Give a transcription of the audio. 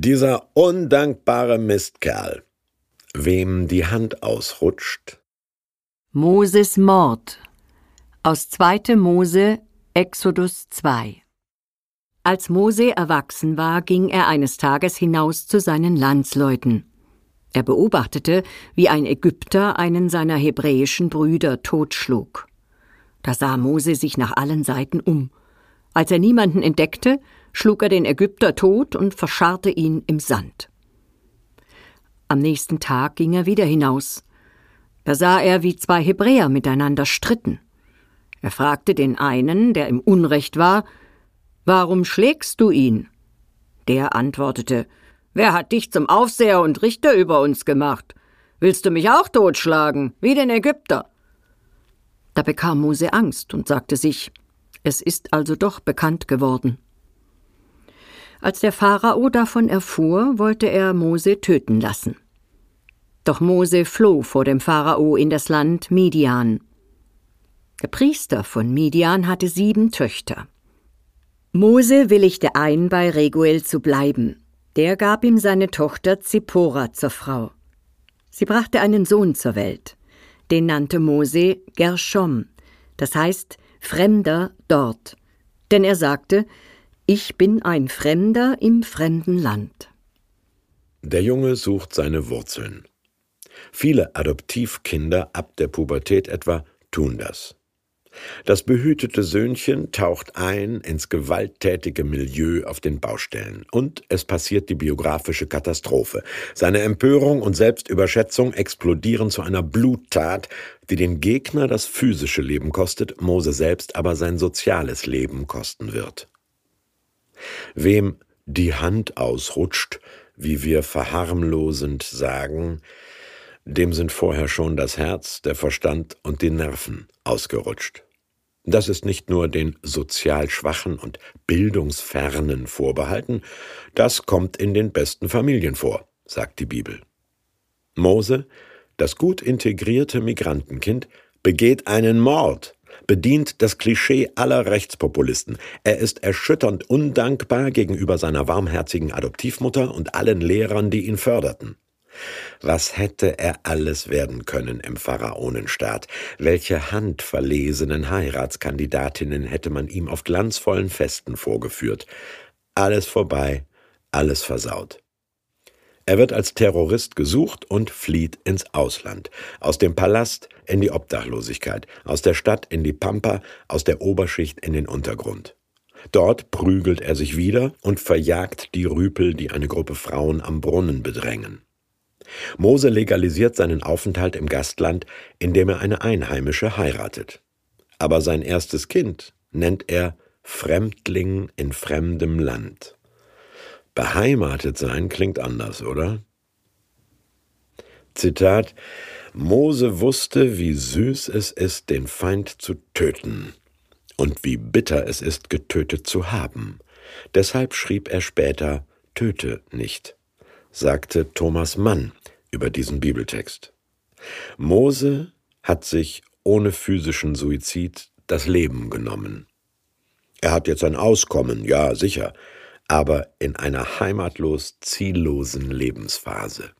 Dieser undankbare Mistkerl, wem die Hand ausrutscht. Moses Mord aus 2. Mose, Exodus 2 Als Mose erwachsen war, ging er eines Tages hinaus zu seinen Landsleuten. Er beobachtete, wie ein Ägypter einen seiner hebräischen Brüder totschlug. Da sah Mose sich nach allen Seiten um. Als er niemanden entdeckte, schlug er den Ägypter tot und verscharrte ihn im Sand. Am nächsten Tag ging er wieder hinaus. Da sah er, wie zwei Hebräer miteinander stritten. Er fragte den einen, der im Unrecht war, Warum schlägst du ihn? Der antwortete, Wer hat dich zum Aufseher und Richter über uns gemacht? Willst du mich auch totschlagen, wie den Ägypter? Da bekam Mose Angst und sagte sich, es ist also doch bekannt geworden. Als der Pharao davon erfuhr, wollte er Mose töten lassen. Doch Mose floh vor dem Pharao in das Land Midian. Der Priester von Midian hatte sieben Töchter. Mose willigte ein, bei Reguel zu bleiben. Der gab ihm seine Tochter Zippora zur Frau. Sie brachte einen Sohn zur Welt. Den nannte Mose Gershom, das heißt Fremder dort. Denn er sagte, ich bin ein Fremder im fremden Land. Der Junge sucht seine Wurzeln. Viele Adoptivkinder ab der Pubertät etwa tun das. Das behütete Söhnchen taucht ein ins gewalttätige Milieu auf den Baustellen. Und es passiert die biografische Katastrophe. Seine Empörung und Selbstüberschätzung explodieren zu einer Bluttat, die den Gegner das physische Leben kostet, Mose selbst aber sein soziales Leben kosten wird. Wem die Hand ausrutscht, wie wir verharmlosend sagen, dem sind vorher schon das Herz, der Verstand und die Nerven ausgerutscht. Das ist nicht nur den sozial Schwachen und Bildungsfernen vorbehalten, das kommt in den besten Familien vor, sagt die Bibel. Mose, das gut integrierte Migrantenkind, begeht einen Mord, bedient das Klischee aller Rechtspopulisten. Er ist erschütternd undankbar gegenüber seiner warmherzigen Adoptivmutter und allen Lehrern, die ihn förderten. Was hätte er alles werden können im Pharaonenstaat? Welche handverlesenen Heiratskandidatinnen hätte man ihm auf glanzvollen Festen vorgeführt? Alles vorbei, alles versaut. Er wird als Terrorist gesucht und flieht ins Ausland. Aus dem Palast in die Obdachlosigkeit, aus der Stadt in die Pampa, aus der Oberschicht in den Untergrund. Dort prügelt er sich wieder und verjagt die Rüpel, die eine Gruppe Frauen am Brunnen bedrängen. Mose legalisiert seinen Aufenthalt im Gastland, indem er eine Einheimische heiratet. Aber sein erstes Kind nennt er Fremdling in fremdem Land. Beheimatet sein klingt anders, oder? Zitat Mose wusste, wie süß es ist, den Feind zu töten, und wie bitter es ist, getötet zu haben. Deshalb schrieb er später Töte nicht sagte Thomas Mann über diesen Bibeltext. Mose hat sich ohne physischen Suizid das Leben genommen. Er hat jetzt ein Auskommen, ja sicher, aber in einer heimatlos ziellosen Lebensphase.